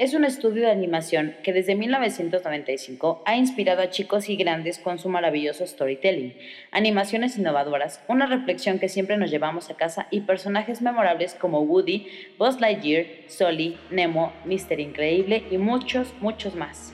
Es un estudio de animación que desde 1995 ha inspirado a chicos y grandes con su maravilloso storytelling, animaciones innovadoras, una reflexión que siempre nos llevamos a casa y personajes memorables como Woody, Buzz Lightyear, Sully, Nemo, Mister Increíble y muchos, muchos más.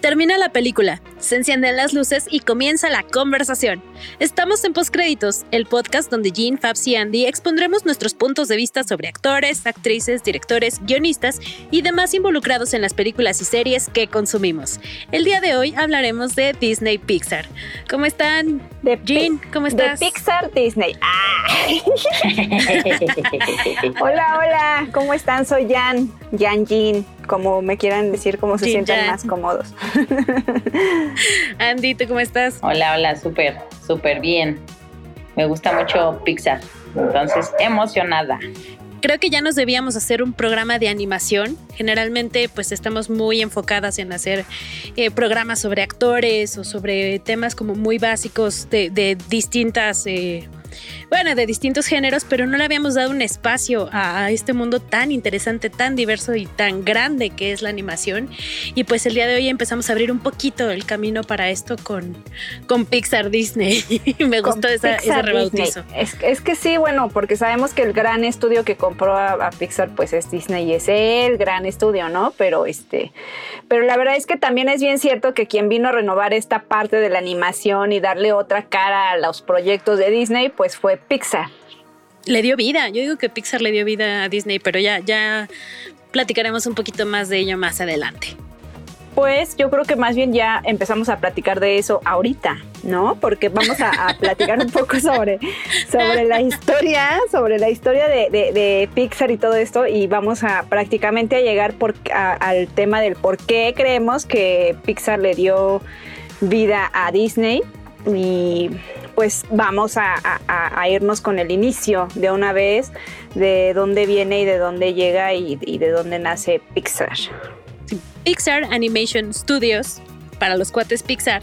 Termina la película, se encienden las luces y comienza la conversación. Estamos en Postcréditos, el podcast donde Jean, Fabs y Andy expondremos nuestros puntos de vista sobre actores, actrices, directores, guionistas y demás involucrados en las películas y series que consumimos. El día de hoy hablaremos de Disney Pixar. ¿Cómo están? De Jean, ¿cómo estás? De Pixar Disney. Ah. hola, hola, ¿cómo están? Soy Jan, Jan Jean como me quieran decir, como se sientan más cómodos. Andy, ¿tú cómo estás? Hola, hola, súper, súper bien. Me gusta mucho Pixar, entonces emocionada. Creo que ya nos debíamos hacer un programa de animación. Generalmente pues estamos muy enfocadas en hacer eh, programas sobre actores o sobre temas como muy básicos de, distintas... Eh, bueno, de distintos géneros, pero no le habíamos dado un espacio a, este mundo tan interesante, tan diverso y tan grande que es la animación. Y pues el día de hoy empezamos a abrir un poquito el camino para esto con, con Pixar Disney. Me gustó esa, ese rebautizo. Es, es, que sí, bueno, porque sabemos que el gran estudio que compró a, Pixar pues es Disney y es el gran estudio, ¿no? Pero este, pero la verdad es que también es bien cierto que quien vino a renovar esta parte de la animación y darle otra cara a los proyectos de Disney, pues fue Pixar. Le dio vida, yo digo que Pixar le dio vida a Disney, pero ya, ya platicaremos un poquito más de ello más adelante. Pues yo creo que más bien ya empezamos a platicar de eso ahorita, ¿no? Porque vamos a, platicar un poco sobre, sobre la historia, sobre la historia de, Pixar y todo esto, y vamos a prácticamente a llegar por, al tema del por qué creemos que Pixar le dio vida a Disney y pues vamos a, irnos con el inicio de una vez de dónde viene y de dónde llega y, de dónde nace Pixar. Pixar Animation Studios, para los cuates Pixar,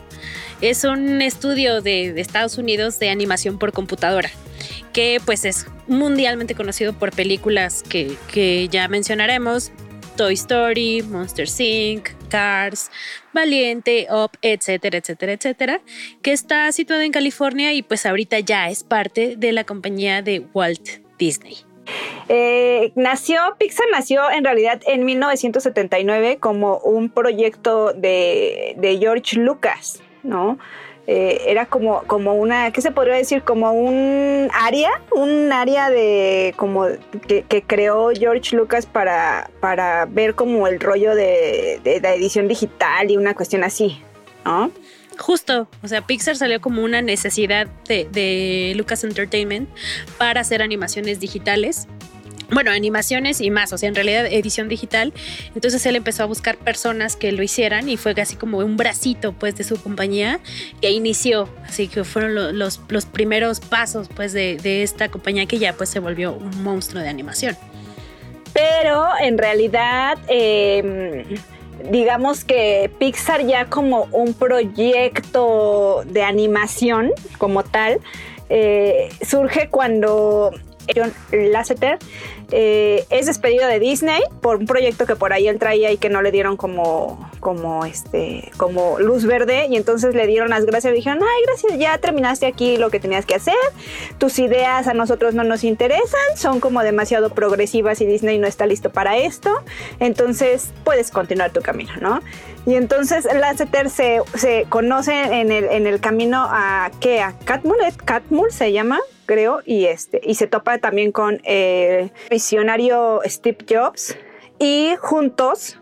es un estudio de, Estados Unidos de animación por computadora que pues es mundialmente conocido por películas que, que ya mencionaremos, Toy Story, Monster Inc., Cars, Valiente, Up, etcétera, etcétera, etcétera, que está situado en California y pues ahorita ya es parte de la compañía de Walt Disney. Eh, nació, Pixar nació en realidad en 1979 como un proyecto de, de George Lucas, ¿no? Eh, era como, como una, ¿qué se podría decir? Como un área, un área de como que, creó George Lucas para, para ver como el rollo de, la edición digital y una cuestión así, ¿no? Justo, o sea, Pixar salió como una necesidad de, de Lucas Entertainment para hacer animaciones digitales bueno, animaciones y más, o sea, en realidad edición digital. Entonces él empezó a buscar personas que lo hicieran y fue casi como un bracito pues de su compañía que inició, así que fueron los, los primeros pasos pues de, esta compañía que ya pues se volvió un monstruo de animación. Pero en realidad... Em, digamos que Pixar ya como un proyecto de animación como tal, eh, surge cuando John Lasseter eh, es despedido de Disney por un proyecto que por ahí él traía y que no le dieron como, como, este, como luz verde. Y entonces le dieron las gracias. Y dijeron, ay, gracias, ya terminaste aquí lo que tenías que hacer, tus ideas a nosotros no nos interesan, son como demasiado progresivas y Disney no está listo para esto, entonces puedes continuar tu camino, ¿no? Y entonces Lasseter se, se conoce en el, en el camino a, ¿qué? A Catmull, Catmull se llama, creo, y, este, y se topa también con el visionario Steve Jobs y juntos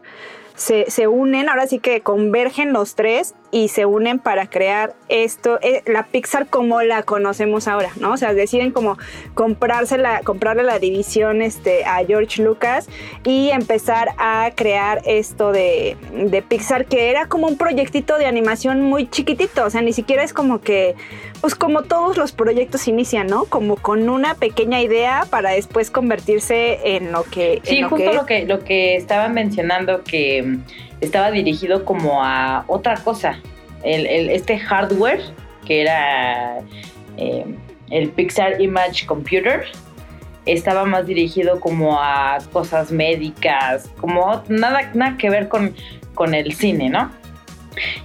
se, se, unen, ahora sí que convergen los tres y se unen para crear esto, eh, la Pixar como la conocemos ahora, ¿no? O sea, deciden como comprársela, comprarle la división este, a George Lucas y empezar a crear esto de, de Pixar, que era como un proyectito de animación muy chiquitito, o sea, ni siquiera es como que, pues como todos los proyectos inician, ¿no? Como con una pequeña idea para después convertirse en lo que... Sí, justo lo que, lo que estaba mencionando que estaba dirigido como a otra cosa. Este hardware, que era eh, el Pixar Image Computer, estaba más dirigido como a cosas médicas, como nada, nada que ver con, con el cine, ¿no?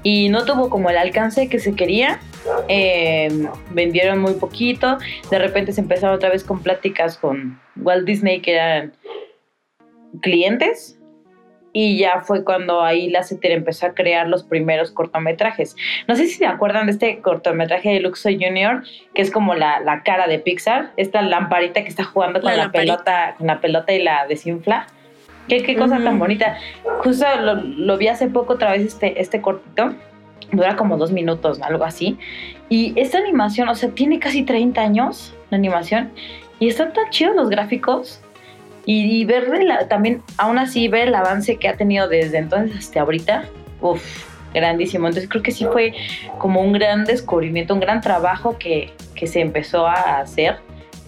Y no tuvo como el alcance que se quería. Em, vendieron muy poquito. De repente se empezaron otra vez con pláticas con Walt Disney, que eran clientes y ya fue cuando ahí la CETER empezó a crear los primeros cortometrajes. No sé si se acuerdan de este cortometraje de Luxo Junior, que es como la, la cara de Pixar, esta lamparita que está jugando con la, pelota, con la pelota y la desinfla. Qué, qué cosa tan bonita. Justo lo, lo, vi hace poco otra vez este, este cortito. Dura como dos minutos, algo así. Y esta animación, o sea, tiene casi 30 años la animación. Y están tan chidos los gráficos y, ver también, aún así, ver el avance que ha tenido desde entonces hasta ahorita, uff, grandísimo. Entonces creo que sí fue como un gran descubrimiento, un gran trabajo que, que se empezó a hacer.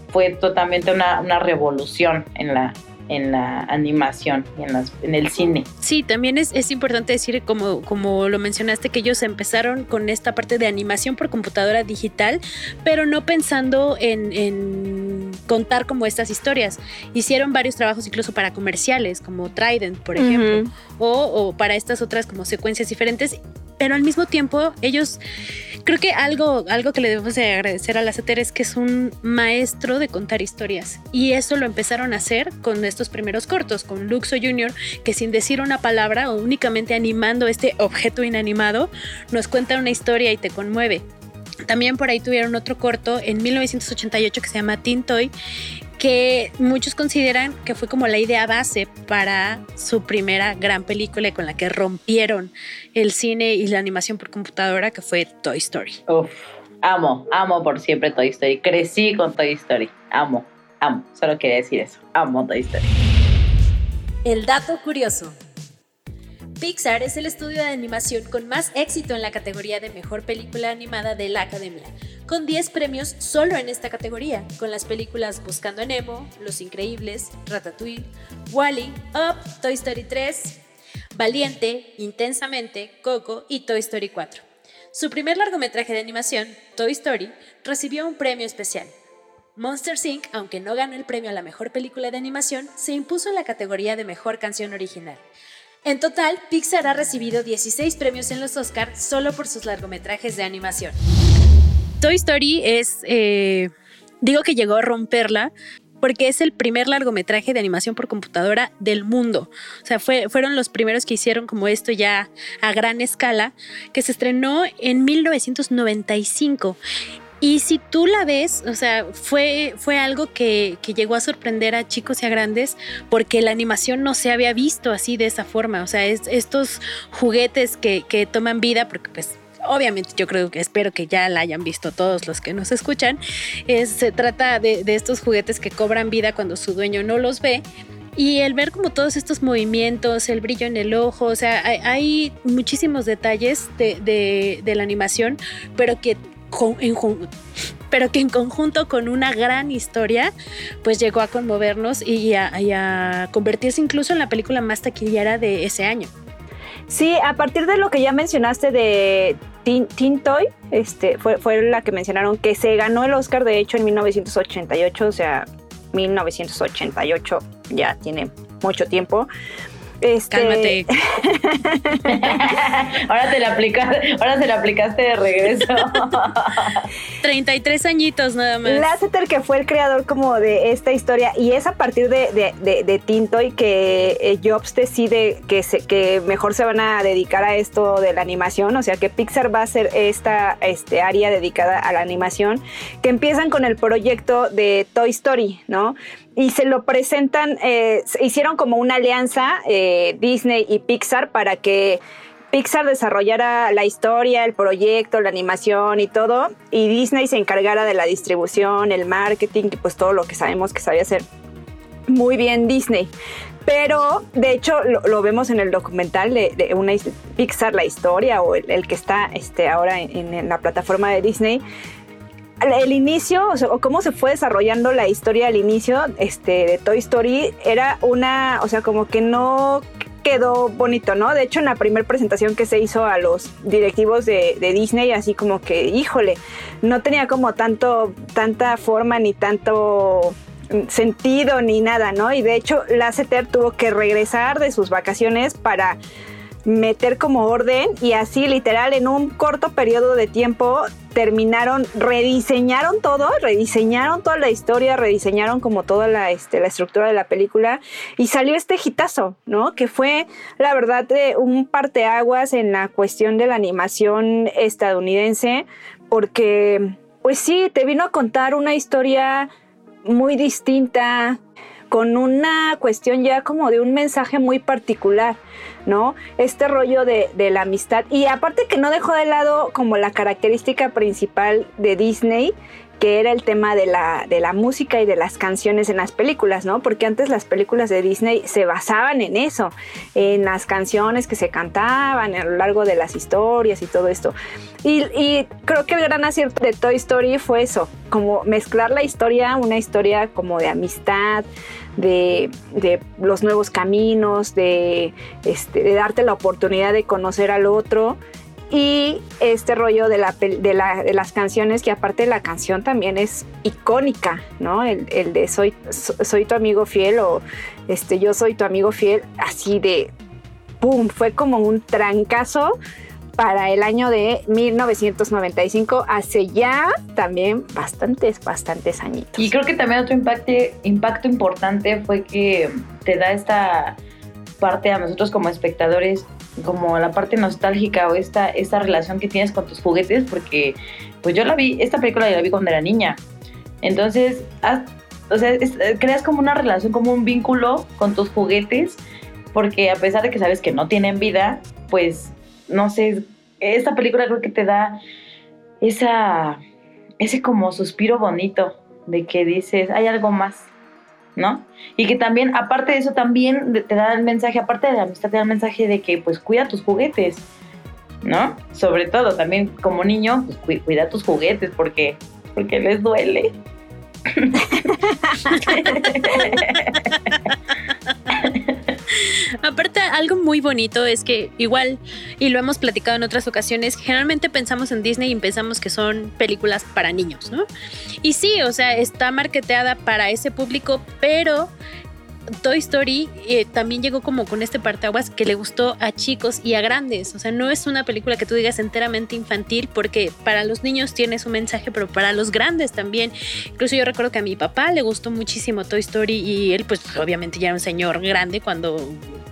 Fue totalmente una, una revolución en la, en la animación y en, las, en el cine. Sí, también es, es, importante decir, como, como lo mencionaste, que ellos empezaron con esta parte de animación por computadora digital, pero no pensando en, en contar como estas historias. Hicieron varios trabajos incluso para comerciales, como Trident, por ejemplo, o, o para estas otras como secuencias diferentes pero al mismo tiempo ellos, creo que algo, algo que le debemos de agradecer a la CETER es que es un maestro de contar historias y eso lo empezaron a hacer con estos primeros cortos, con Luxo Jr., que sin decir una palabra o únicamente animando este objeto inanimado, nos cuenta una historia y te conmueve. También por ahí tuvieron otro corto en 1988 que se llama Tintoy, que muchos consideran que fue como la idea base para su primera gran película con la que rompieron el cine y la animación por computadora, que fue Toy Story. Uf, amo, amo por siempre Toy Story. Crecí con Toy Story. Amo, amo. Solo quería decir eso. Amo Toy Story. El dato curioso. Pixar es el estudio de animación con más éxito en la categoría de mejor película animada de la Academia, con 10 premios solo en esta categoría, con las películas Buscando a Nemo, Los Increíbles, Ratatouille, Wally, Up, Toy Story 3, Valiente, Intensamente, Coco y Toy Story 4. Su primer largometraje de animación, Toy Story, recibió un premio especial. Monster Inc., aunque no ganó el premio a la mejor película de animación, se impuso en la categoría de mejor canción original. En total, Pixar ha recibido 16 premios en los Oscar solo por sus largometrajes de animación. Toy Story es, eh, digo que llegó a romperla porque es el primer largometraje de animación por computadora del mundo. O sea, fue, fueron los primeros que hicieron como esto ya a gran escala, que se estrenó en 1995 y si tú la ves, o sea, fue, fue algo que, que, llegó a sorprender a chicos y a grandes porque la animación no se había visto así de esa forma. O sea, es, estos juguetes que, que toman vida, porque pues obviamente yo creo que espero que ya la hayan visto todos los que nos escuchan. se trata de, de, estos juguetes que cobran vida cuando su dueño no los ve. Y el ver como todos estos movimientos, el brillo en el ojo, o sea, hay, hay muchísimos detalles de, de, de la animación, pero que pero que en conjunto con una gran historia, pues llegó a conmovernos y a, convertirse incluso en la película más taquillera de ese año. Sí, a partir de lo que ya mencionaste de Teen, Toy, este, fue, fue la que mencionaron que se ganó el Oscar, de hecho, en 1988, o sea, 1988 ya tiene mucho tiempo. Este... Cálmate. ahora, te la aplicaste, ahora se la aplicaste de regreso. 33 añitos nada más. Lasseter, que fue el creador como de esta historia, y es a partir de, de, de, Tinto y que eh, Jobs decide que, se, que mejor se van a dedicar a esto de la animación, o sea que Pixar va a ser esta este, área dedicada a la animación, que empiezan con el proyecto de Toy Story, ¿no? Y se lo presentan, eh, hicieron como una alianza eh, Disney y Pixar para que Pixar desarrollara la historia, el proyecto, la animación y todo, y Disney se encargara de la distribución, el marketing y pues todo lo que sabemos que sabía hacer muy bien Disney. Pero de hecho lo, vemos en el documental de, una Pixar, la historia, o el, que está este, ahora en la plataforma de Disney el inicio, o, cómo se fue desarrollando la historia al inicio este, de Toy Story, era una, o sea, como que no quedó bonito, ¿no? De hecho, en la primera presentación que se hizo a los directivos de, Disney, así como que, híjole, no tenía como tanto, tanta forma ni tanto sentido ni nada, ¿no? Y de hecho, Lasseter tuvo que regresar de sus vacaciones para meter como orden y así literal en un corto periodo de tiempo terminaron, rediseñaron todo, rediseñaron toda la historia, rediseñaron como toda la, este, la estructura de la película y salió este hitazo, ¿no? Que fue la verdad de un parteaguas en la cuestión de la animación estadounidense porque pues sí, te vino a contar una historia muy distinta, con una cuestión ya como de un mensaje muy particular, ¿no? Este rollo de, la amistad. Y aparte que no dejó de lado como la característica principal de Disney, que era el tema de la, de la música y de las canciones en las películas, ¿no? Porque antes las películas de Disney se basaban en eso, en las canciones que se cantaban a lo largo de las historias y todo esto. Y, y creo que el gran acierto de Toy Story fue eso, como mezclar la historia, una historia como de amistad, de, de los nuevos caminos, de, este, de darte la oportunidad de conocer al otro y este rollo de, la, de, la, de, las canciones, que aparte la canción también es icónica, ¿no? El, el, de soy, soy tu amigo fiel o este, yo soy tu amigo fiel, así de, ¡pum! Fue como un trancazo para el año de 1995, hace ya también bastantes, bastantes añitos. Y creo que también otro impacto, importante fue que te da esta parte a nosotros como espectadores como la parte nostálgica o esta, esta relación que tienes con tus juguetes, porque pues yo la vi, esta película ya la vi cuando era niña. Entonces, o sea, creas como una relación, como un vínculo con tus juguetes, porque a pesar de que sabes que no tienen vida, pues, no sé, esta película creo que te da esa, ese como suspiro bonito de que dices, hay algo más. ¿no? Y que también, aparte de eso, también te da el mensaje, aparte de la amistad, te da el mensaje de que pues cuida tus juguetes, ¿no? Sobre todo, también como niño, pues cuida tus juguetes porque, porque les duele. algo muy bonito es que igual, y lo hemos platicado en otras ocasiones, generalmente pensamos en Disney y pensamos que son películas para niños, ¿no? Y sí, o sea, está marketeada para ese público, pero Toy Story eh, también llegó como con este parteaguas que le gustó a chicos y a grandes. O sea, no es una película que tú digas enteramente infantil porque para los niños tiene su mensaje, pero para los grandes también. Incluso yo recuerdo que a mi papá le gustó muchísimo Toy Story y él pues obviamente ya era un señor grande cuando,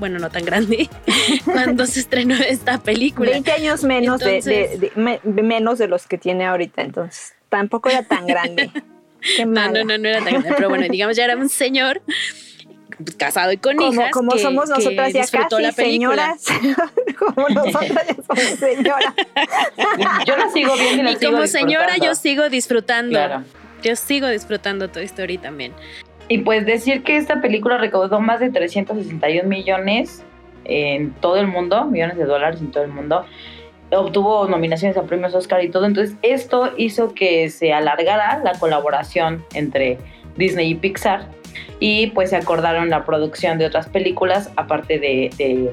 bueno, no tan grande, cuando se estrenó esta película. 20 años menos, de, menos de los que tiene ahorita, entonces tampoco era tan grande. no, no, no, no era tan grande, pero bueno, digamos ya era un señor casado y con como, hijas. Como somos nosotras ya casi señoras. como nosotras ya somos señoras. yo la sigo viendo y la y como señora yo sigo disfrutando. Yo sigo disfrutando Toy Story también. Y pues decir que esta película recaudó más de 361 millones en todo el mundo, millones de dólares en todo el mundo. Obtuvo nominaciones a premios Oscar y todo. Entonces, esto hizo que se alargara la colaboración entre Disney y Pixar y pues se acordaron la producción de otras películas aparte de,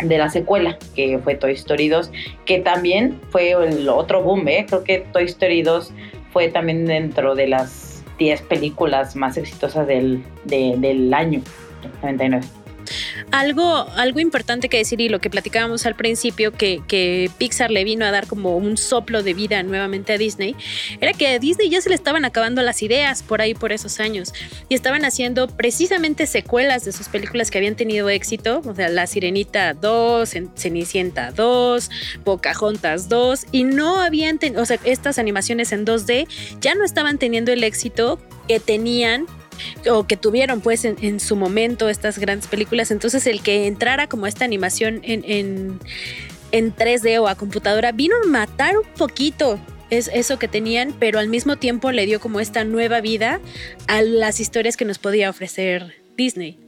la secuela que fue Toy Story 2 que también fue el otro boom, ¿eh? creo que Toy Story 2 fue también dentro de las 10 películas más exitosas del, del año 99. Algo, algo importante que decir y lo que platicábamos al principio, que, que, Pixar le vino a dar como un soplo de vida nuevamente a Disney, era que a Disney ya se le estaban acabando las ideas por ahí por esos años. Y estaban haciendo precisamente secuelas de sus películas que habían tenido éxito, o sea, La Sirenita 2, Cenicienta 2, Pocahontas 2 y no habían, o sea, estas animaciones en 2D ya no estaban teniendo el éxito que tenían o que tuvieron pues en, su momento estas grandes películas. Entonces el que entrara como esta animación en, en, en 3D o a computadora vino a matar un poquito es eso que tenían, pero al mismo tiempo le dio como esta nueva vida a las historias que nos podía ofrecer Disney.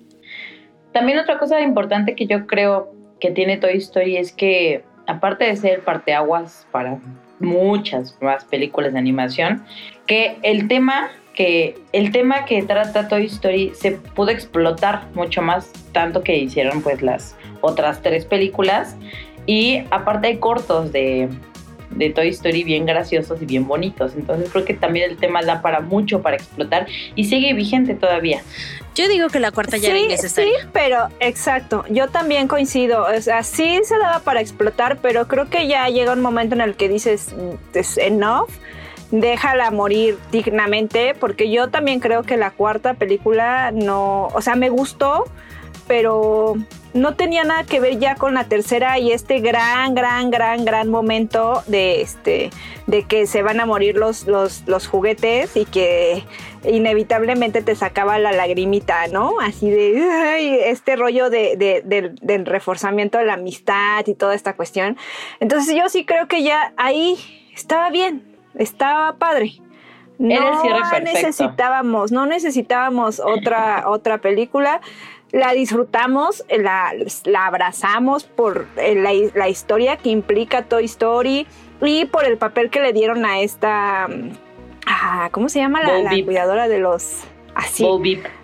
También otra cosa importante que yo creo que tiene Toy Story es que aparte de ser parteaguas para muchas más películas de animación, que el tema que el tema que trata Toy Story se pudo explotar mucho más, tanto que hicieron pues las otras tres películas. Y aparte hay cortos de, de Toy Story bien graciosos y bien bonitos. Entonces creo que también el tema da para mucho para explotar y sigue vigente todavía. Yo digo que la cuarta ya era innecesaria. Sí, pero exacto, yo también coincido. O sea, sí se daba para explotar, pero creo que ya llega un momento en el que dices, es enough déjala morir dignamente, porque yo también creo que la cuarta película no, o sea, me gustó, pero no tenía nada que ver ya con la tercera y este gran, gran, gran, gran momento de este de que se van a morir los, los, juguetes y que inevitablemente te sacaba la lagrimita, ¿no? Así de este rollo de, del reforzamiento de la amistad y toda esta cuestión. Entonces yo sí creo que ya ahí estaba bien, estaba padre. No necesitábamos, no necesitábamos otra, otra película. La disfrutamos, la, la abrazamos por eh, la, historia que implica Toy Story y por el papel que le dieron a esta. Ah, ¿Cómo se llama? La, cuidadora de los. Así.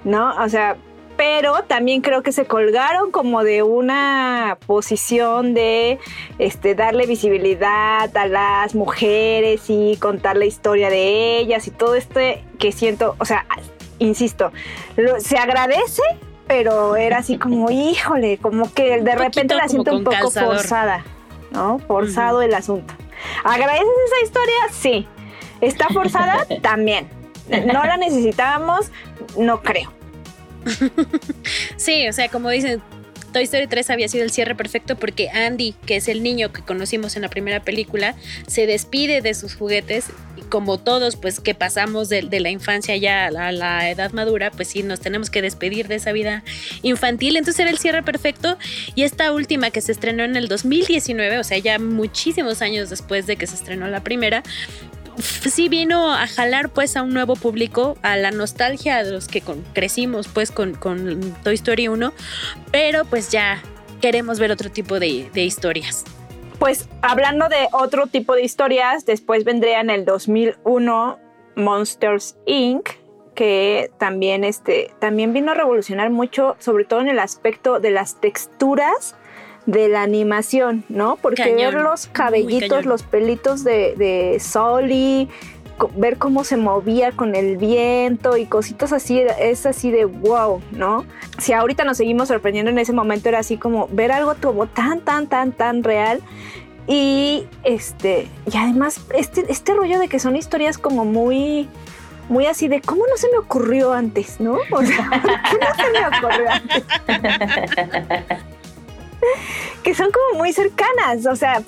¿No? O sea, pero también creo que se colgaron como de una posición de este, darle visibilidad a las mujeres y contar la historia de ellas y todo este que siento, o sea, insisto, se agradece, pero era así como, híjole, como que de repente la siento un poco forzada, ¿no? Forzado el asunto. ¿Agradeces esa historia? Sí. ¿Está forzada? También. ¿No la necesitábamos? No creo. sí, o sea, como dicen, Toy Story 3 había sido el cierre perfecto porque Andy, que es el niño que conocimos en la primera película, se despide de sus juguetes y como todos, pues que pasamos de, la infancia ya a la, edad madura, pues sí, nos tenemos que despedir de esa vida infantil. Entonces era el cierre perfecto y esta última que se estrenó en el 2019, o sea, ya muchísimos años después de que se estrenó la primera, sí vino a jalar pues a un nuevo público, a la nostalgia de los que crecimos pues con, Toy Story 1, pero pues ya queremos ver otro tipo de, historias. Pues hablando de otro tipo de historias, después vendría en el 2001 Monsters Inc., que también, este, también vino a revolucionar mucho, sobre todo en el aspecto de las texturas de la animación, ¿no? Porque ver los cabellitos, los pelitos de, de Soli, ver cómo se movía con el viento y cositas así, es así de wow, ¿no? Si ahorita nos seguimos sorprendiendo en ese momento, era así como ver algo como tan, tan, tan, tan real. Y este, y además, este, este rollo de que son historias como muy, muy así de cómo no se me ocurrió antes, ¿no? O sea, ¿qué no se me ocurrió antes? que son como muy cercanas. O sea,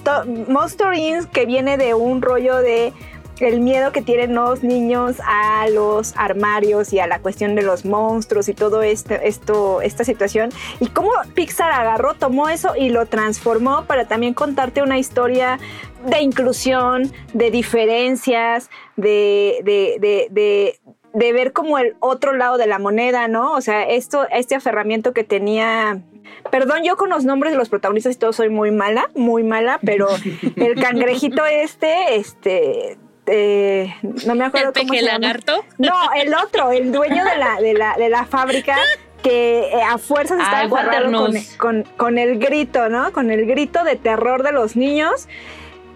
Monster Inc. que viene de un rollo de el miedo que tienen los niños a los armarios y a la cuestión de los monstruos y todo este, esto, esta situación. Y cómo Pixar agarró, tomó eso y lo transformó para también contarte una historia de inclusión, de diferencias, de, de, de, de ver como el otro lado de la moneda, ¿no? O sea, esto, este aferramiento que tenía Perdón, yo con los nombres de los protagonistas y todo soy muy mala, muy mala, pero el cangrejito este, este, eh, no me acuerdo ¿El cómo se lagarto? No, el otro, el dueño de la, de la, de la fábrica que eh, a fuerzas está ah, con, con, con, el grito, ¿no? Con el grito de terror de los niños.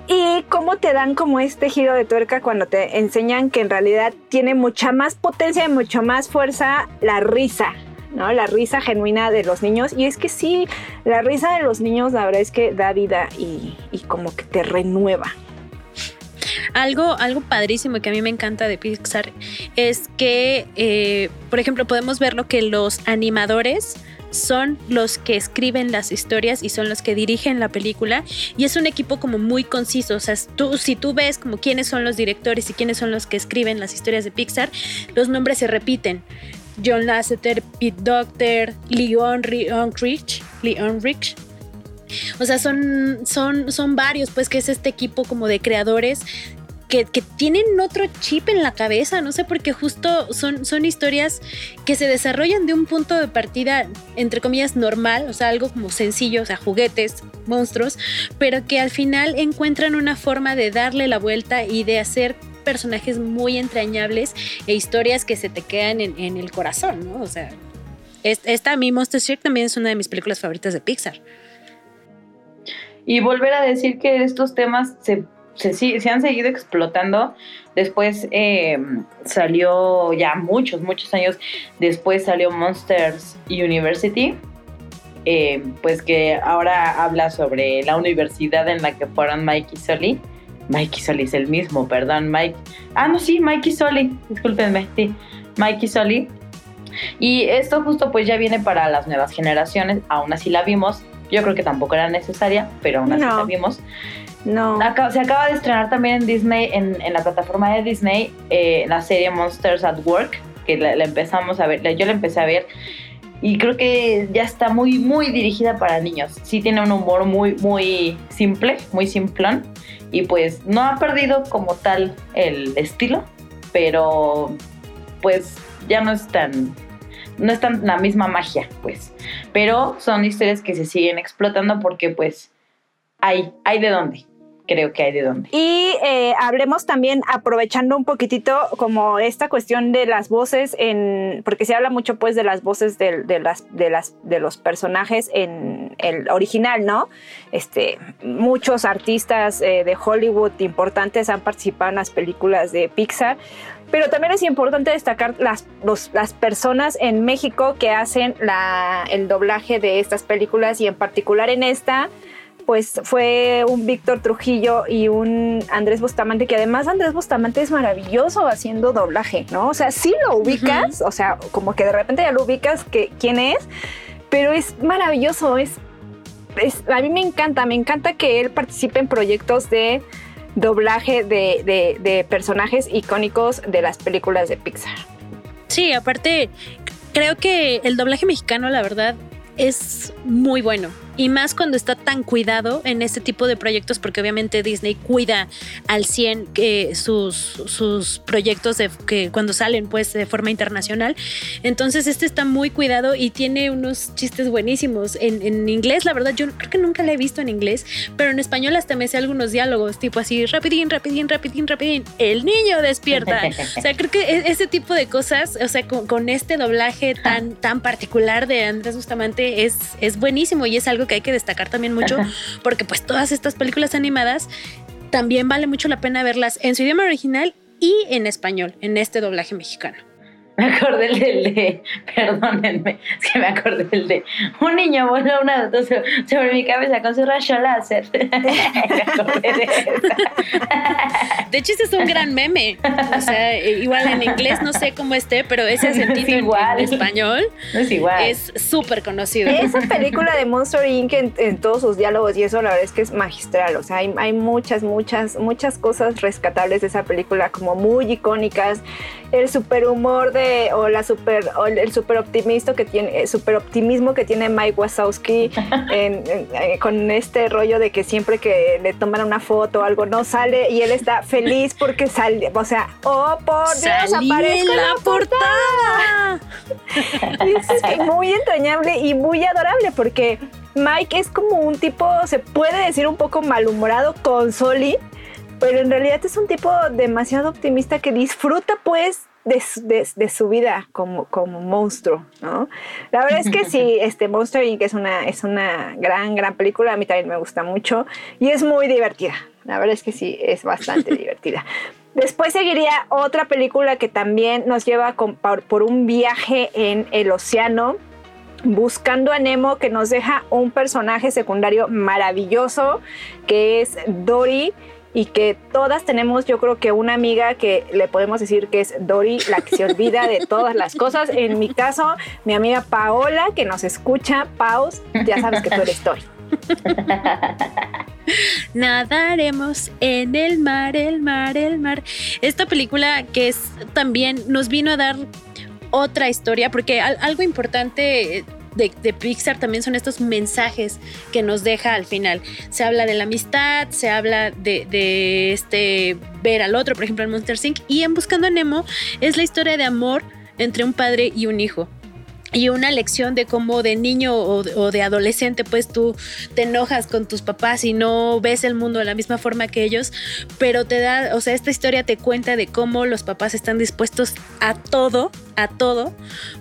Y cómo te dan como este giro de tuerca cuando te enseñan que en realidad tiene mucha más potencia y mucha más fuerza la risa, ¿no? La risa genuina de los niños. Y es que sí, la risa de los niños, la verdad es que da vida y, como que te renueva. Algo, algo padrísimo que a mí me encanta de Pixar es que, eh, por ejemplo, podemos ver lo que los animadores son los que escriben las historias y son los que dirigen la película y es un equipo como muy conciso, o sea, tú, si tú ves como quiénes son los directores y quiénes son los que escriben las historias de Pixar, los nombres se repiten. John Lasseter, Pete Doctor, Leon Rich, Leon Rich. O sea, son, son, son varios, pues, que es este equipo como de creadores que, tienen otro chip en la cabeza, no sé, porque justo son, son historias que se desarrollan de un punto de partida, entre comillas, normal, o sea, algo como sencillo, o sea, juguetes, monstruos, pero que al final encuentran una forma de darle la vuelta y de hacer personajes muy entrañables e historias que se te quedan en, el corazón, ¿no? O sea, esta, mi Monster Street también es una de mis películas favoritas de Pixar. Y volver a decir que estos temas se se, han seguido explotando. Después eh, salió ya muchos, muchos años después salió Monsters University, eh, pues que ahora habla sobre la universidad en la que fueron Mike y Sully. Mike y Sully es el mismo, perdón, Mike. Ah, no, sí, Mike y Sully, discúlpenme, sí, Mike y Sully. Y esto justo pues ya viene para las nuevas generaciones, aún así la vimos. Yo creo que tampoco era necesaria, pero aún así la vimos. No. se acaba de estrenar también en Disney, en, la plataforma de Disney, eh, la serie Monsters at Work, que la, empezamos a ver, yo la empecé a ver y creo que ya está muy, muy dirigida para niños. Sí tiene un humor muy, muy simple, muy simplón y pues no ha perdido como tal el estilo, pero pues ya no es tan no es tan la misma magia, pues. Pero son historias que se siguen explotando porque pues hay, hay de dónde creo que hay de dónde. Y eh, hablemos también, aprovechando un poquitito como esta cuestión de las voces, en, porque se habla mucho pues de las voces de, las, de, las, de los personajes en el original, ¿no? Este, muchos artistas eh, de Hollywood importantes han participado en las películas de Pixar. Pero también es importante destacar las, las personas en México que hacen la, el doblaje de estas películas y en particular en esta, pues fue un Víctor Trujillo y un Andrés Bustamante, que además Andrés Bustamante es maravilloso haciendo doblaje, ¿no? O sea, sí lo ubicas, o sea, como que de repente ya lo ubicas que, quién es, pero es maravilloso, es, a mí me encanta, me encanta que él participe en proyectos de doblaje de, de personajes icónicos de las películas de Pixar. Sí, aparte, creo que el doblaje mexicano, la verdad, es muy bueno y más cuando está tan cuidado en este tipo de proyectos, porque obviamente Disney cuida al 100 eh, sus, sus proyectos de, que cuando salen pues de forma internacional. Entonces este está muy cuidado y tiene unos chistes buenísimos. En, en inglés, la verdad, yo creo que nunca la he visto en inglés, pero en español hasta me sé algunos diálogos, tipo así, rapidín, rapidín, rapidín, rapidín, el niño despierta. o sea, creo que e, ese tipo de cosas, o sea, con, este doblaje tan, tan particular de Andrés Bustamante es, es buenísimo y es algo que hay que destacar también mucho, porque pues todas estas películas animadas también vale mucho la pena verlas en su idioma original y en español, en este doblaje mexicano. Me acordé del de, perdónenme, es que me acordé del de, un niño voló un auto sobre, mi cabeza con su rayo láser. de, hecho, ese es un gran meme. O sea, igual en inglés no sé cómo esté, pero ese sentido igual. En, español es igual. Es súper conocido. Esa película de Monster Inc. En, todos sus diálogos y eso, la verdad es que es magistral. O sea, hay, hay muchas, muchas, muchas cosas rescatables de esa película, como muy icónicas. El super humor o la super o el super optimismo que tiene super optimismo que tiene Mike Wazowski eh, con este rollo de que siempre que le toman una foto o algo no sale y él está feliz porque sale, o sea, oh por Dios, aparezco en la, portada. es muy entrañable y muy adorable porque Mike es como un tipo, se puede decir un poco malhumorado con Soli, pero en realidad es un tipo demasiado optimista que disfruta pues de, su vida como, como monstruo, ¿no? La verdad es que sí, este Monster Inc. es una, es una gran, gran película, a mí también me gusta mucho y es muy divertida. La verdad es que sí, es bastante divertida. Después seguiría otra película que también nos lleva por, un viaje en el océano, buscando a Nemo, que nos deja un personaje secundario maravilloso, que es Dory y que todas tenemos, yo creo que una amiga que le podemos decir que es Dori, la que se olvida de todas las cosas. En mi caso, mi amiga Paola, que nos escucha, Paus, ya sabes que tú eres Dori. Nadaremos en el mar, el mar, el mar. Esta película que es también nos vino a dar otra historia, porque algo importante de, Pixar también son estos mensajes que nos deja al final. Se habla de la amistad, se habla de, este ver al otro, por ejemplo, en Monster Inc. Y en Buscando a Nemo es la historia de amor entre un padre y un hijo y una lección de cómo de niño o de, adolescente pues tú te enojas con tus papás y no ves el mundo de la misma forma que ellos, pero te da, o sea, esta historia te cuenta de cómo los papás están dispuestos a todo a todo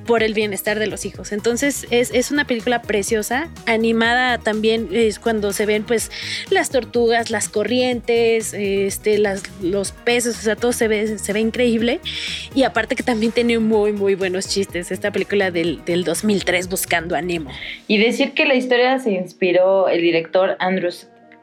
por el bienestar de los hijos. Entonces es, una película preciosa, animada también es cuando se ven pues las tortugas, las corrientes, este, las, los peces, o sea, todo se ve, se ve increíble. Y aparte que también tiene muy, muy buenos chistes, esta película del, del 2003 buscando a Nemo. Y decir que la historia se inspiró, el director Andrew,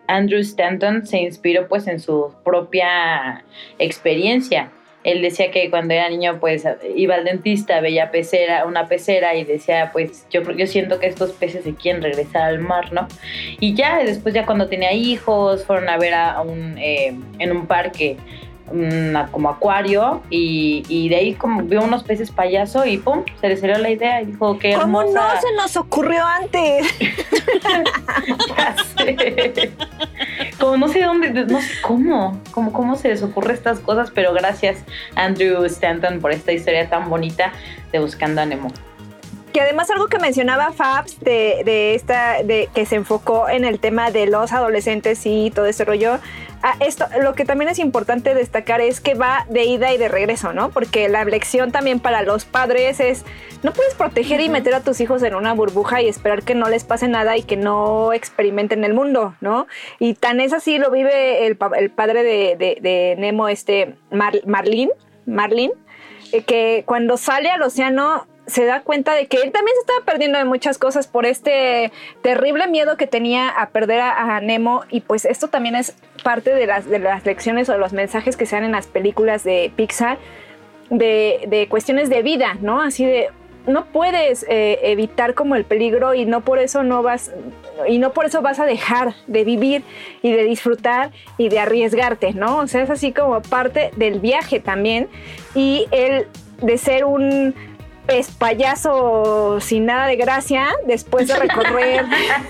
Andrew Stanton se inspiró pues en su propia experiencia él decía que cuando era niño pues iba al dentista, veía pecera, una pecera y decía pues yo, yo siento que estos peces se quieren regresar al mar, ¿no? Y ya después ya cuando tenía hijos fueron a ver a un, eh, en un parque como acuario y, de ahí como vio unos peces payaso y pum, se le salió la idea y dijo que ¿Cómo no se nos ocurrió antes? ya sé. Como no sé dónde, no sé cómo, cómo, cómo se les ocurre estas cosas, pero gracias Andrew Stanton por esta historia tan bonita de Buscando a Nemo que además algo que mencionaba Fabs de, de, esta de que se enfocó en el tema de los adolescentes y todo ese rollo Ah, esto, lo que también es importante destacar es que va de ida y de regreso, ¿no? Porque la lección también para los padres es, no puedes proteger y meter a tus hijos en una burbuja y esperar que no les pase nada y que no experimenten el mundo, ¿no? Y tan es así lo vive el, padre de, Nemo, este Marlin, Marlin, eh, que cuando sale al océano se da cuenta de que él también se estaba perdiendo de muchas cosas por este terrible miedo que tenía a perder a, Nemo y pues esto también es parte de las, de las lecciones o de los mensajes que se dan en las películas de Pixar de, cuestiones de vida, ¿no? Así de no puedes eh, evitar como el peligro y no por eso no vas y no por eso vas a dejar de vivir y de disfrutar y de arriesgarte, ¿no? O sea, es así como parte del viaje también y el de ser un es payaso sin nada de gracia después de recorrer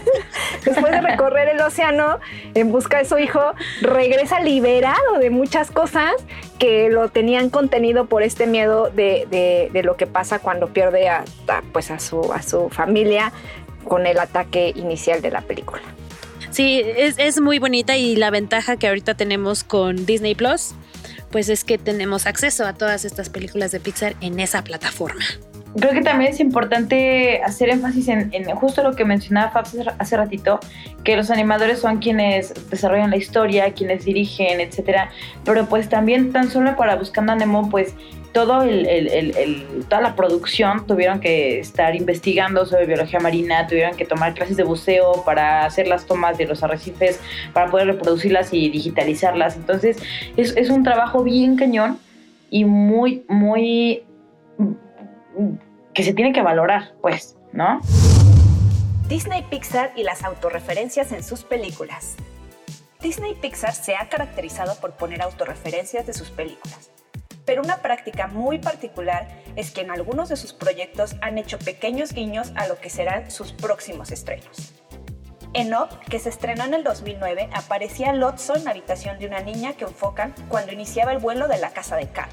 después de recorrer el océano en busca de su hijo regresa liberado de muchas cosas que lo tenían contenido por este miedo de, lo que pasa cuando pierde a, pues a su a su familia con el ataque inicial de la película. Sí es, es muy bonita y la ventaja que ahorita tenemos con Disney Plus pues es que tenemos acceso a todas estas películas de Pixar en esa plataforma. Creo que también es importante hacer énfasis en, justo lo que mencionaba Fabs hace ratito, que los animadores son quienes desarrollan la historia, quienes dirigen, etcétera. Pero pues también tan solo para Buscando a Nemo, pues todo el, toda la producción tuvieron que estar investigando sobre biología marina, tuvieron que tomar clases de buceo para hacer las tomas de los arrecifes, para poder reproducirlas y digitalizarlas. Entonces es, es un trabajo bien cañón y muy, muy que se tiene que valorar, pues, ¿no? Disney Pixar y las autorreferencias en sus películas. Disney Pixar se ha caracterizado por poner autorreferencias de sus películas pero una práctica muy particular es que en algunos de sus proyectos han hecho pequeños guiños a lo que serán sus próximos estrenos. En Up, que se estrenó en el 2009, aparecía Lotso habitación de una niña que enfocan cuando iniciaba el vuelo de la casa de Carl.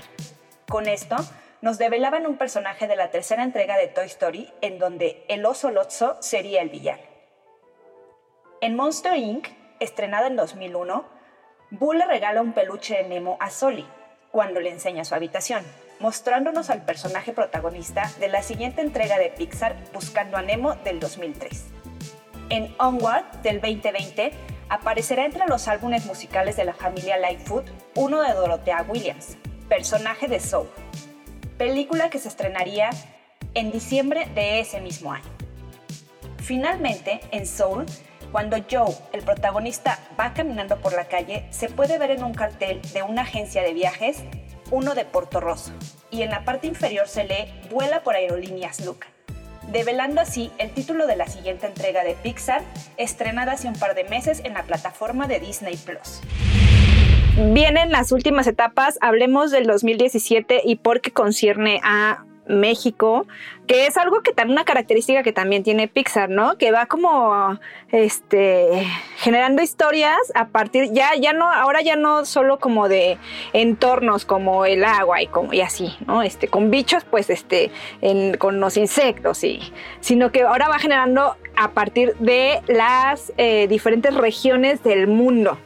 Con esto, nos develaban un personaje de la tercera entrega de Toy Story en donde el oso Lotso sería el villano. En Monster Inc., estrenada en 2001, Boo le regala un peluche de Nemo a Soli, cuando le enseña su habitación, mostrándonos al personaje protagonista de la siguiente entrega de Pixar, Buscando a Nemo del 2003. En Onward del 2020 aparecerá entre los álbumes musicales de la familia Lightfoot uno de Dorothea Williams, personaje de Soul, película que se estrenaría en diciembre de ese mismo año. Finalmente, en Soul, cuando Joe, el protagonista, va caminando por la calle, se puede ver en un cartel de una agencia de viajes uno de Porto Rosso, y en la parte inferior se lee Vuela por Aerolíneas Luca, develando así el título de la siguiente entrega de Pixar, estrenada hace un par de meses en la plataforma de Disney Plus. Vienen las últimas etapas, hablemos del 2017 y por qué concierne a México, que es algo que también una característica que también tiene Pixar, ¿no? Que va como este generando historias a partir ya ya no ahora ya no solo como de entornos como el agua y como y así, ¿no? Este con bichos pues este con los insectos y sino que ahora va generando a partir de las eh, diferentes regiones del mundo.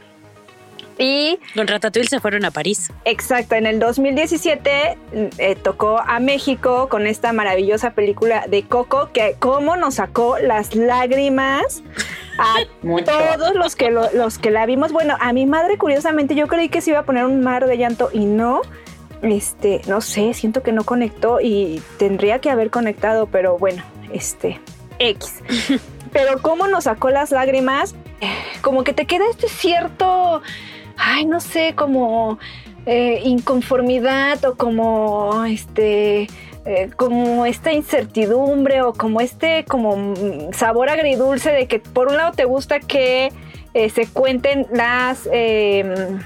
Y con Ratatouille se fueron a París. Exacto, en el 2017 eh, tocó a México con esta maravillosa película de Coco que cómo nos sacó las lágrimas a todos los que los que la vimos. Bueno, a mi madre curiosamente yo creí que se iba a poner un mar de llanto y no. Este, no sé, siento que no conectó y tendría que haber conectado, pero bueno, este X. pero cómo nos sacó las lágrimas, como que te queda este cierto ay, no sé, como eh, inconformidad o como este eh, como esta incertidumbre o como este como sabor agridulce de que por un lado te gusta que eh, se cuenten las em,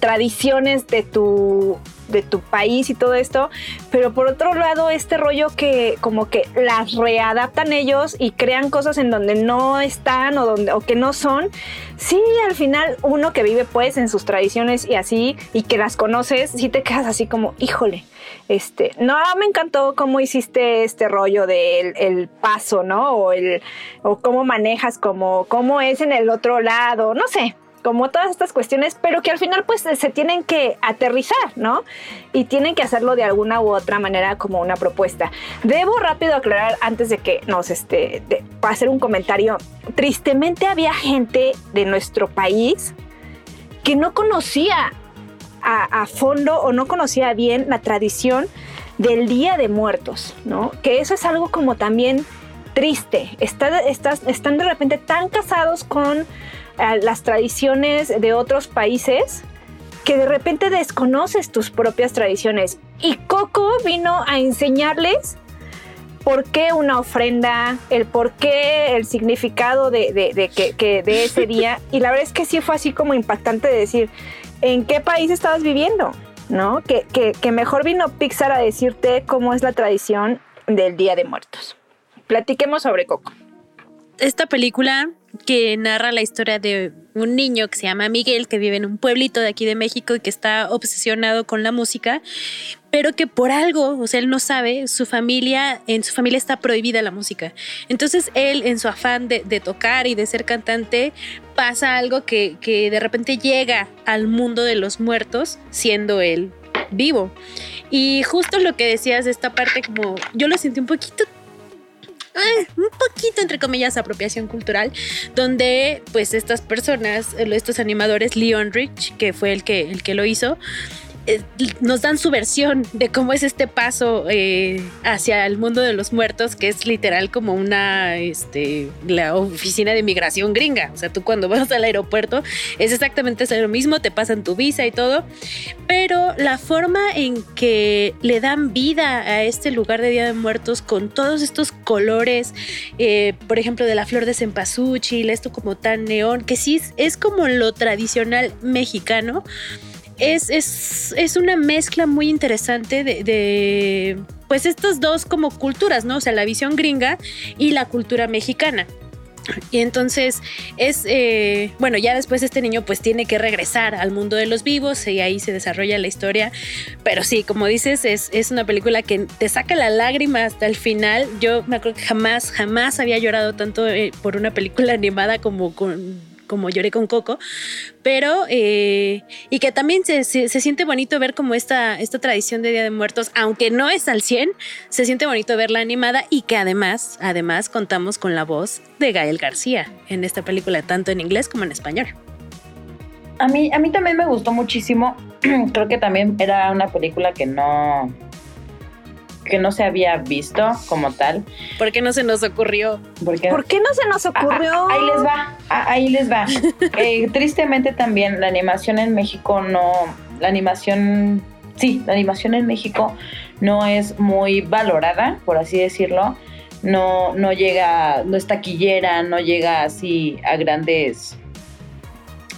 tradiciones de tu de tu país y todo esto, pero por otro lado este rollo que como que las readaptan ellos y crean cosas en donde no están o donde o que no son. Sí, al final uno que vive pues en sus tradiciones y así y que las conoces, sí te quedas así como, híjole, este, no me encantó cómo hiciste este rollo del el paso, ¿no? O el o cómo manejas como cómo es en el otro lado, no sé como todas estas cuestiones, pero que al final pues se tienen que aterrizar, ¿no? Y tienen que hacerlo de alguna u otra manera como una propuesta. Debo rápido aclarar antes de que nos, este, de, hacer un comentario. Tristemente había gente de nuestro país que no conocía a, fondo o no conocía bien la tradición del Día de Muertos, ¿no? Que eso es algo como también triste. Está, están de repente tan casados con las tradiciones de otros países que de repente desconoces tus propias tradiciones. Y Coco vino a enseñarles por qué una ofrenda, el por qué, el significado de, que, de ese día. Y la verdad es que sí fue así como impactante de decir, ¿en qué país estabas viviendo? ¿No? Que, que mejor vino Pixar a decirte cómo es la tradición del Día de Muertos. Platiquemos sobre Coco. Esta película que narra la historia de un niño que se llama Miguel, que vive en un pueblito de aquí de México y que está obsesionado con la música, pero que por algo, o sea, él no sabe, su familia, en su familia está prohibida la música. Entonces él, en su afán de, tocar y de ser cantante, pasa algo que, que de repente llega al mundo de los muertos, siendo él vivo. Y justo lo que decías de esta parte, como yo lo sentí un poquito un poquito, entre comillas, apropiación cultural, donde pues estas personas, estos animadores, Leon Rich, que fue el que, el que lo hizo, eh, nos dan su versión de cómo es este paso eh, hacia el mundo de los muertos, que es literal como una, este, la oficina de migración gringa. O sea, tú cuando vas al aeropuerto es exactamente lo mismo, te pasan tu visa y todo, pero la forma en que le dan vida a este lugar de Día de Muertos con todos estos colores, eh, por ejemplo, de la flor de cempasúchil, esto como tan neón, que sí es como lo tradicional mexicano es, es, una mezcla muy interesante de, pues estas dos como culturas, ¿no? O sea, la visión gringa y la cultura mexicana. Y entonces es, eh, bueno, ya después este niño pues tiene que regresar al mundo de los vivos y ahí se desarrolla la historia. Pero sí, como dices, es, es una película que te saca la lágrima hasta el final. Yo me acuerdo que jamás, jamás había llorado tanto eh, por una película animada como con como lloré con Coco, pero eh, y que también se, siente bonito ver como esta, esta tradición de Día de Muertos, aunque no es al 100, se siente bonito verla animada y que además, además contamos con la voz de Gael García en esta película, tanto en inglés como en español. A mí, a mí también me gustó muchísimo. Creo que también era una película que no, que no se había visto como tal. ¿Por qué no se nos ocurrió? ¿Por qué, no se nos ocurrió? Ah, ah, ahí les va, ah, ahí les va. Eh, tristemente también la animación en México no, la animación, sí, la animación en México no es muy valorada, por así decirlo. No, no llega, no es taquillera, no llega así a grandes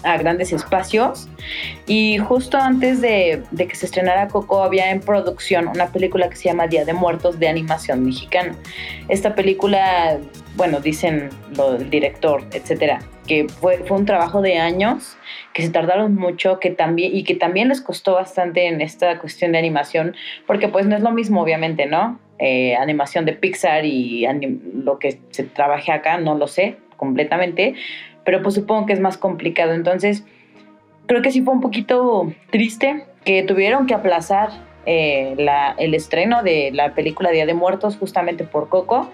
a grandes espacios. Y justo antes de, que se estrenara Coco había en producción una película que se llama Día de Muertos de animación mexicana. Esta película, bueno, dicen lo, el director, etcétera, que fue, fue un trabajo de años, que se tardaron mucho, que también, y que también les costó bastante en esta cuestión de animación, porque pues no es lo mismo, obviamente, ¿no? Eh, animación de Pixar y lo que se trabaje acá, no lo sé completamente, pero pues supongo que es más complicado. Entonces, creo que sí fue un poquito triste que tuvieron que aplazar eh, el estreno de la película Día de Muertos justamente por Coco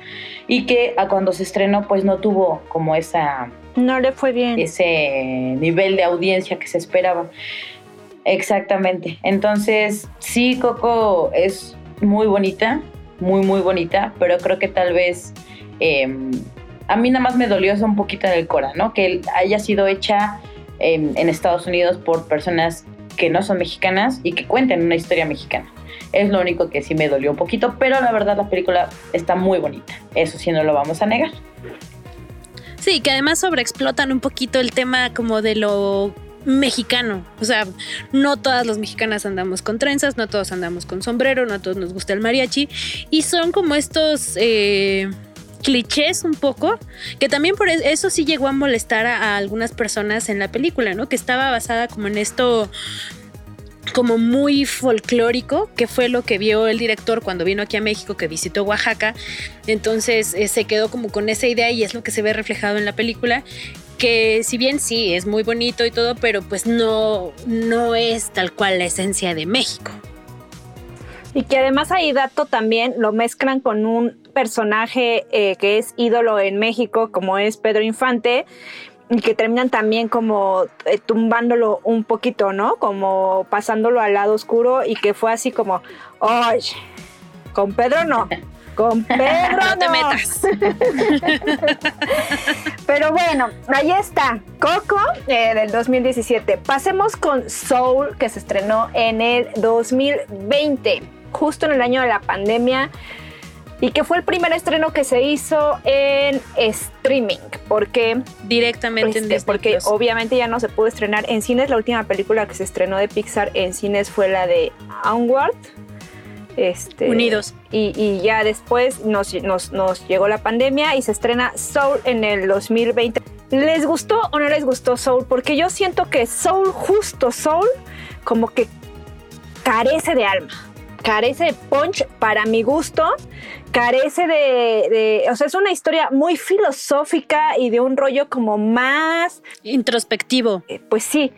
y que a cuando se estrenó pues no tuvo como esa... No le fue bien. Ese nivel de audiencia que se esperaba. Exactamente. Entonces, sí, Coco es muy bonita, muy, muy bonita, pero creo que tal vez em, a mí nada más me dolió eso un poquito en el cora, ¿no? Que haya sido hecha en, en Estados Unidos por personas que no son mexicanas y que cuenten una historia mexicana. Es lo único que sí me dolió un poquito, pero la verdad la película está muy bonita. Eso sí no lo vamos a negar. Sí, que además sobreexplotan un poquito el tema como de lo mexicano. O sea, no todas las mexicanas andamos con trenzas, no todos andamos con sombrero, no a todos nos gusta el mariachi. Y son como estos... Eh, clichés un poco, que también por e-, eso sí llegó a molestar a, algunas personas en la película, ¿no? Que estaba basada como en esto como muy folclórico, que fue lo que vio el director cuando vino aquí a México, que visitó Oaxaca. Entonces eh, se quedó como con esa idea y es lo que se ve reflejado en la película que si bien sí es muy bonito y todo, pero pues no, no es tal cual la esencia de México. Y que además ahí dato también lo mezclan con un personaje eh, que es ídolo en México, como es Pedro Infante, y que terminan también como eh, tumbándolo un poquito, ¿no? Como pasándolo al lado oscuro y que fue así como, oye, con Pedro no. Con Pedro no te metas. Pero bueno, ahí está. Coco eh, del 2017. Pasemos con Soul, que se estrenó en el 2020, justo en el año de la pandemia y que fue el primer estreno que se hizo en streaming, porque directamente en este, Disney porque obviamente ya no se pudo estrenar en cines. La última película que se estrenó de Pixar en cines fue la de Onward. Este, Unidos. Y, ya después nos, nos, llegó la pandemia y se estrena Soul en el 2020. ¿Les gustó o no les gustó Soul? Porque yo siento que Soul, justo Soul, como que carece de alma, carece de punch para mi gusto carece de, o sea, es una historia muy filosófica y de un rollo como más introspectivo. Eh, pues sí,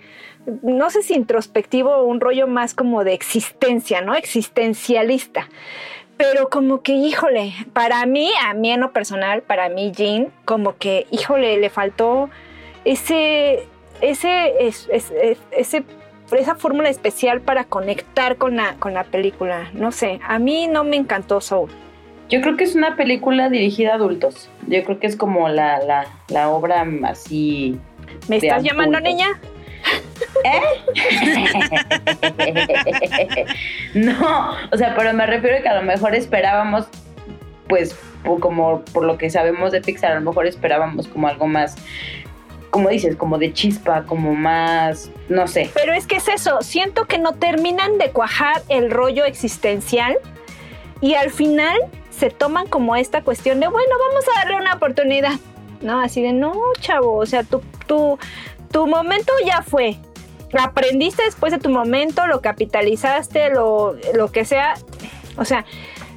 no sé si introspectivo o un rollo más como de existencia, ¿no? Existencialista. Pero como que, híjole, para mí, a mí en lo personal, para mí, Jean, como que, híjole, le faltó ese, ese, ese esa fórmula especial para conectar con la, con la película. No sé, a mí no me encantó Soul. Yo creo que es una película dirigida a adultos. Yo creo que es como la, la, la obra así. ¿Me estás llamando niña? ¿Eh? no, o sea, pero me refiero a que a lo mejor esperábamos, pues, como por lo que sabemos de Pixar, a lo mejor esperábamos como algo más como dices, como de chispa, como más, no sé. Pero es que es eso, siento que no terminan de cuajar el rollo existencial y al final se toman como esta cuestión de, bueno, vamos a darle una oportunidad. No, así de, no, chavo, o sea, tu, tu, tu momento ya fue. Aprendiste después de tu momento, lo capitalizaste, lo, lo que sea. O sea,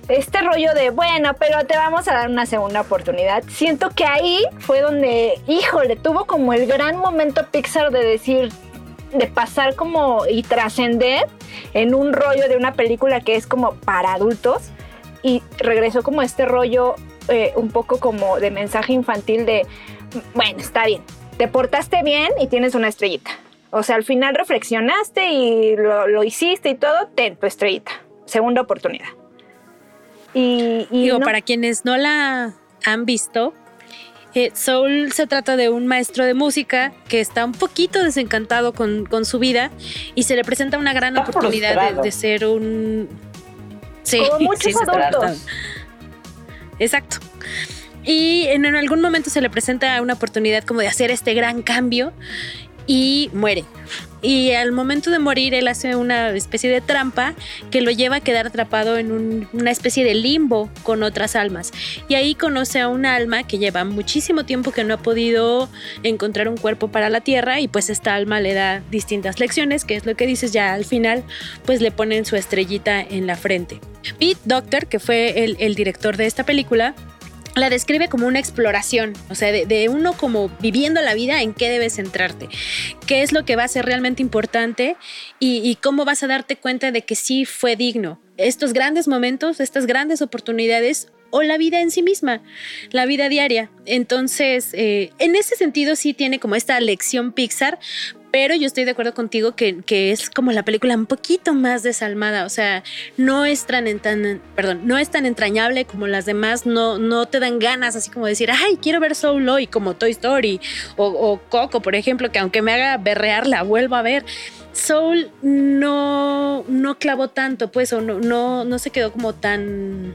este rollo de, bueno, pero te vamos a dar una segunda oportunidad. Siento que ahí fue donde, híjole, tuvo como el gran momento Pixar de decir, de pasar como y trascender en un rollo de una película que es como para adultos y regresó como este rollo eh, un poco como de mensaje infantil de, bueno, está bien, te portaste bien y tienes una estrellita. O sea, al final reflexionaste y lo, hiciste y todo, ten tu estrellita. Segunda oportunidad. Y, Digo, para quienes no la han visto, eh, Soul se trata de un maestro de música que está un poquito desencantado con, su vida y se le presenta una gran oportunidad de, ser un Sí, como muchos adultos. Exacto. Y en, algún momento se le presenta una oportunidad como de hacer este gran cambio y muere. Y al momento de morir, él hace una especie de trampa que lo lleva a quedar atrapado en una especie de limbo con otras almas. Y ahí conoce a un alma que lleva muchísimo tiempo que no ha podido encontrar un cuerpo para la tierra. Y pues esta alma le da distintas lecciones, que es lo que dices ya al final, pues le ponen su estrellita en la frente. Pete Doctor, que fue el director de esta película, la describe como una exploración, o sea, de, uno como viviendo la vida, en qué debes centrarte, qué es lo que va a ser realmente importante y, cómo vas a darte cuenta de que sí fue digno. Estos grandes momentos, estas grandes oportunidades o la vida en sí misma, la vida diaria. Entonces, eh, en ese sentido sí tiene como esta lección Pixar, pero yo estoy de acuerdo contigo que, es como la película un poquito más desalmada, o sea, no es tan, perdón, no es tan entrañable como las demás, no, no te dan ganas así como decir, ay, quiero ver Soul hoy, como Toy Story o, o Coco, por ejemplo, que aunque me haga berrear, la vuelvo a ver. Soul no, no clavó tanto, pues, o no, no, no se quedó como tan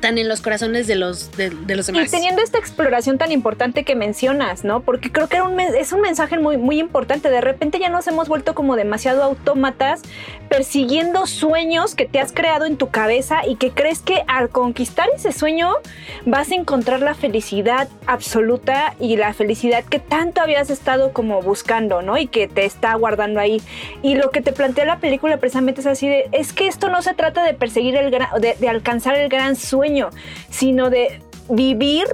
tan en los corazones de los, de, los demás. Y teniendo esta exploración tan importante que mencionas, ¿no? Porque creo que era un, es un mensaje muy, muy importante. De repente ya nos hemos vuelto como demasiado autómatas persiguiendo sueños que te has creado en tu cabeza y que crees que al conquistar ese sueño vas a encontrar la felicidad absoluta y la felicidad que tanto habías estado como buscando, ¿no? Y que te está guardando ahí. Y lo que te plantea la película precisamente es así de, es que esto no se trata de perseguir el gran, de alcanzar el gran sueño, sino de vivir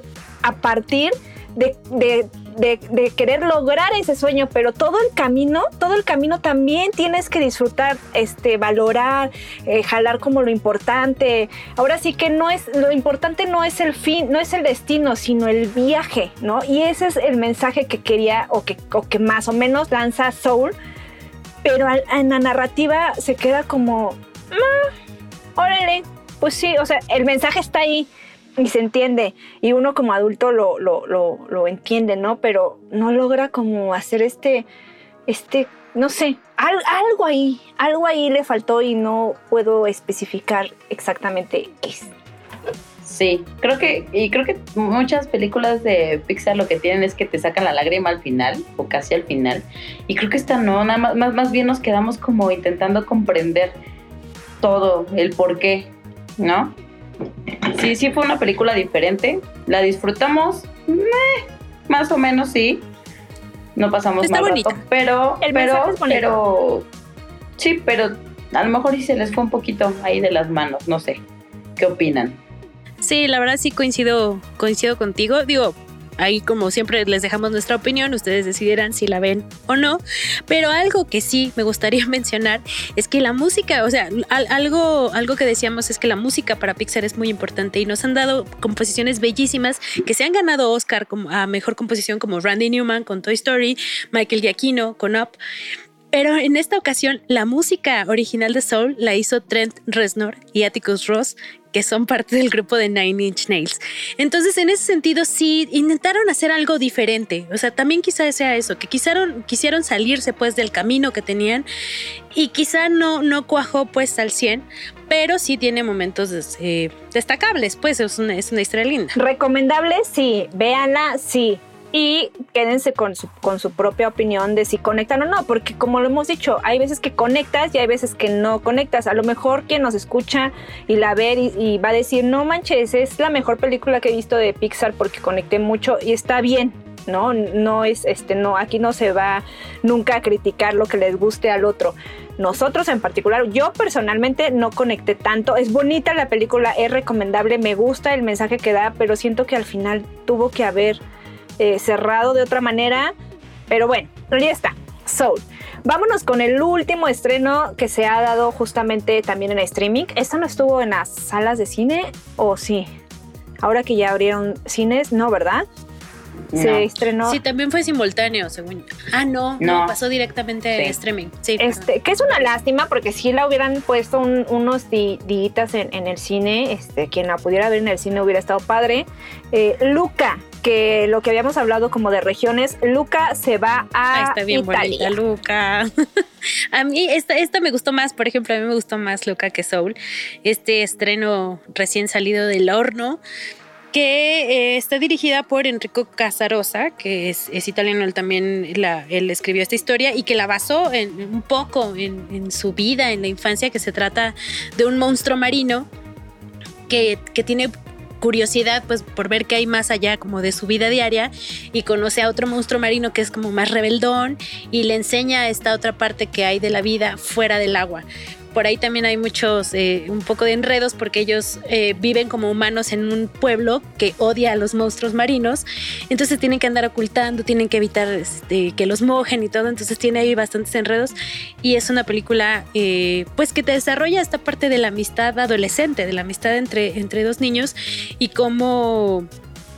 a partir de, querer lograr ese sueño, pero todo el camino, todo el camino también tienes que disfrutar, este, valorar, eh, jalar como lo importante. Ahora sí que no es, lo importante no es el fin, no es el destino, sino el viaje, ¿no? Y ese es el mensaje que quería o que, que más o menos lanza Soul, pero en la narrativa se queda como, órale, pues sí, o sea, el mensaje está ahí y se entiende y uno como adulto lo, lo, lo, entiende, ¿no? Pero no logra como hacer este, este, no sé, algo ahí, algo ahí le faltó y no puedo especificar exactamente qué es. Sí, creo que, y creo que muchas películas de Pixar lo que tienen es que te sacan la lágrima al final, o casi al final. Y creo que esta no, nada más, más, más bien nos quedamos como intentando comprender todo, el por qué. ¿No? Sí, sí fue una película diferente. La disfrutamos, más o menos sí. No pasamos más rato, pero, pero, pero, sí, pero a lo mejor sí se les fue un poquito ahí de las manos, no sé. ¿Qué opinan? Sí, la verdad sí coincido, coincido contigo. Digo, Ahí como siempre les dejamos nuestra opinión, ustedes decidirán si la ven o no, pero algo que sí me gustaría mencionar es que la música, o sea, algo, algo que decíamos es que la música para Pixar es muy importante y nos han dado composiciones bellísimas que se han ganado Oscar como, a Mejor Composición como Randy Newman con Toy Story, Michael Giacchino con Up. Pero en esta ocasión, la música original de Soul la hizo Trent Reznor y Atticus Ross, que son parte del grupo de Nine Inch Nails. Entonces, en ese sentido, sí intentaron hacer algo diferente. O sea, también quizá sea eso, que quisieron, quisieron salirse pues del camino que tenían y quizá no, no cuajó pues al 100, pero sí tiene momentos eh, destacables, pues es una, es una historia linda. Recomendable, sí, véanla, sí y quédense con su, con su propia opinión de si conectan o no, porque como lo hemos dicho, hay veces que conectas y hay veces que no conectas. A lo mejor quien nos escucha y la ve y, va a decir, no manches, es la mejor película que he visto de Pixar porque conecté mucho y está bien. No, no es este, no, aquí no se va nunca a criticar lo que les guste al otro. Nosotros en particular, yo personalmente no conecté tanto. Es bonita la película, es recomendable, me gusta el mensaje que da, pero siento que al final tuvo que haber eh, cerrado de otra manera. Pero bueno, ya está. Soul. Vámonos con el último estreno que se ha dado justamente también en streaming. ¿Esta no estuvo en las salas de cine o sí? Ahora que ya abrieron cines, no, ¿verdad? Se estrenó. Sí, también fue simultáneo, según. Ah, no, no, pasó directamente a streaming. Sí, este, que es una lástima porque si la hubieran puesto unos días en, el cine, este, quien la pudiera ver en el cine hubiera estado padre. Eh, Luca, que lo que habíamos hablado como de regiones, Luca se va a. está bien bonita, Luca. a mí esta, esta me gustó más, por ejemplo, a mí me gustó más Luca que Soul. Este estreno recién salido del horno que eh, está dirigida por Enrico Casarosa, que es, italiano, él también la, él escribió esta historia y que la basó en, un poco en, su vida, en la infancia, que se trata de un monstruo marino que, que tiene curiosidad pues por ver qué hay más allá como de su vida diaria y conoce a otro monstruo marino que es como más rebeldón y le enseña esta otra parte que hay de la vida fuera del agua por ahí también hay muchos, eh, un poco de enredos porque ellos eh, viven como humanos en un pueblo que odia a los monstruos marinos, entonces tienen que andar ocultando, tienen que evitar este, que los mojen y todo, entonces tiene ahí bastantes enredos y es una película eh, pues que te desarrolla esta parte de la amistad adolescente, de la amistad entre, entre dos niños y cómo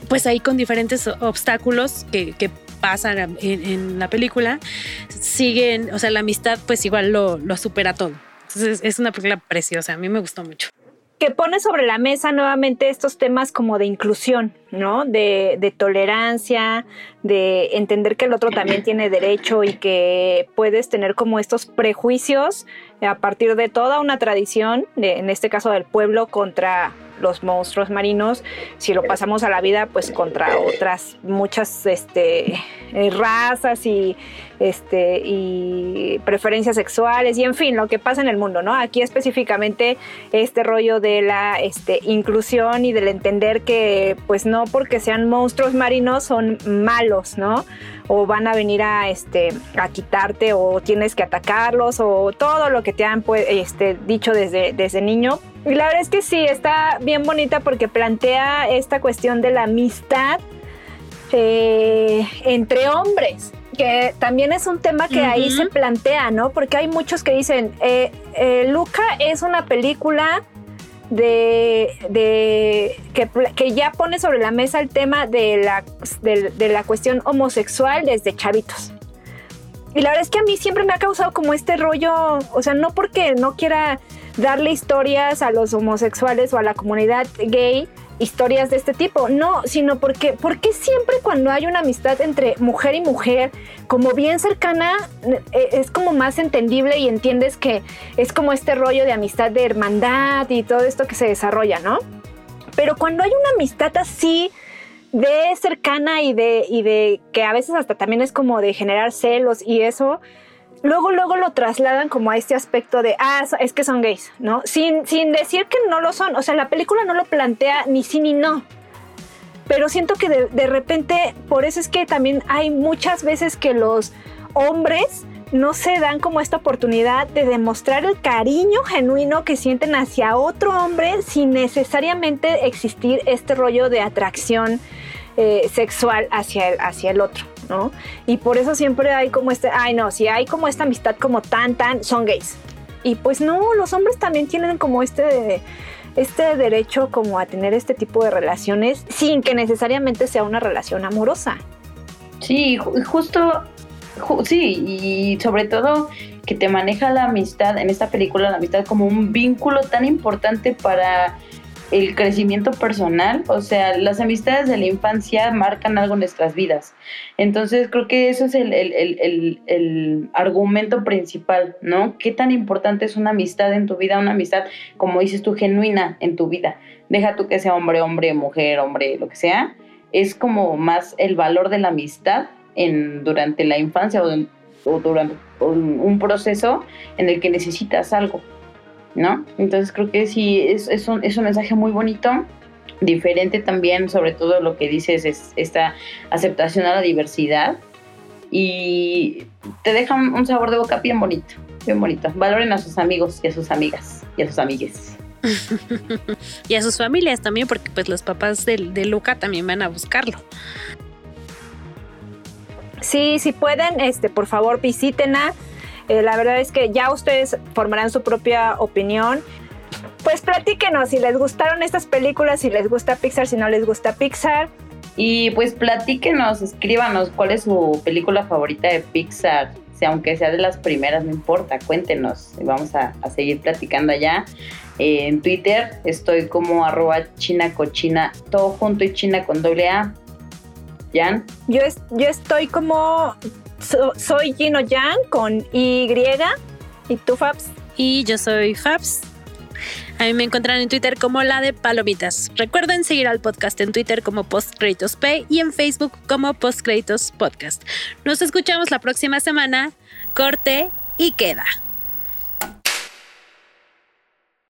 pues ahí con diferentes obstáculos que, pasan en, la película, siguen, o sea, la amistad pues igual lo supera todo. Entonces es una película preciosa, a mí me gustó mucho que pone sobre la mesa nuevamente estos temas como de inclusión, ¿no? De, de, tolerancia, de entender que el otro también tiene derecho y que puedes tener como estos prejuicios a partir de toda una tradición, de, en este caso del pueblo, contra los monstruos marinos, si lo pasamos a la vida, pues contra otras muchas este, eh, razas y, este, y preferencias sexuales y en fin, lo que pasa en el mundo, ¿no? Aquí específicamente este rollo de la este, inclusión y del entender que pues no porque sean monstruos marinos son malos, ¿no? O van a venir a, este, a quitarte o tienes que atacarlos o todo lo que te han pues, este, dicho desde, desde niño. Y la verdad es que sí, está bien bonita porque plantea esta cuestión de la amistad eh, entre hombres que también es un tema que ahí se plantea, ¿no? Porque hay muchos que dicen, eh, eh, Luca es una película de, que, ya pone sobre la mesa el tema de la, de, la cuestión homosexual desde chavitos. Y la verdad es que a mí siempre me ha causado como este rollo, o sea, no porque no quiera darle historias a los homosexuales o a la comunidad gay, historias de este tipo, no, sino porque, porque siempre cuando hay una amistad entre mujer y mujer, como bien cercana, eh, es como más entendible y entiendes que es como este rollo de amistad de hermandad y todo esto que se desarrolla, ¿no? Pero cuando hay una amistad así de cercana y de, y de que a veces hasta también es como de generar celos y eso, luego, luego lo trasladan como a este aspecto de, ah, es que son gays, ¿no? Sin, sin decir que no lo son. O sea, la película no lo plantea ni sí ni no. Pero siento que de, de repente, por eso es que también hay muchas veces que los hombres no se dan como esta oportunidad de demostrar el cariño genuino que sienten hacia otro hombre sin necesariamente existir este rollo de atracción eh, sexual hacia el, hacia el otro, Y por eso siempre hay como este, ay no, si hay como esta amistad como tan, tan, son gays. Y pues no, los hombres también tienen como este, este derecho como a tener este tipo de relaciones sin que necesariamente sea una relación amorosa. Sí, justo, sí, y sobre todo que te maneja la amistad en esta película, la amistad como un vínculo tan importante para el crecimiento personal, o sea, las amistades de la infancia marcan algo en nuestras vidas. Entonces creo que eso es el, el, argumento principal, ¿no? ¿Qué tan importante es una amistad en tu vida? Una amistad, como dices tú, genuina en tu vida. Deja tú que sea hombre, hombre, mujer, hombre, lo que sea. Es como más el valor de la amistad en, durante la infancia o durante un proceso en el que necesitas algo. ¿No? Entonces creo que sí, es, es, un, es un mensaje muy bonito, diferente también, sobre todo lo que dices es esta aceptación a la diversidad y te deja un, sabor de boca bien bonito, bien bonito. Valoren a sus amigos y a sus amigas y a sus amigues. y a sus familias también, porque pues los papás de, de Luca también van a buscarlo. Sí, si pueden, este, por favor visítenla eh, la verdad es que ya ustedes formarán su propia opinión. Pues platíquenos si les gustaron estas películas, si les gusta Pixar, si no les gusta Pixar. Y pues platíquenos, escríbanos cuál es su película favorita de Pixar. Si aunque sea de las primeras, no importa, cuéntenos. Vamos a, seguir platicando allá. Eh, en Twitter estoy como arroba chinacochina, todo junto y china con doble A. ¿Jan? Yo, yo estoy como soy Gino Yang con Y. ¿Y tú, Fabs? Y yo soy Fabs. A mí me encuentran en Twitter como la de Palomitas. Recuerden seguir al podcast en Twitter como P y en Facebook como Postcréditos Podcast. Nos escuchamos la próxima semana. Corte y queda.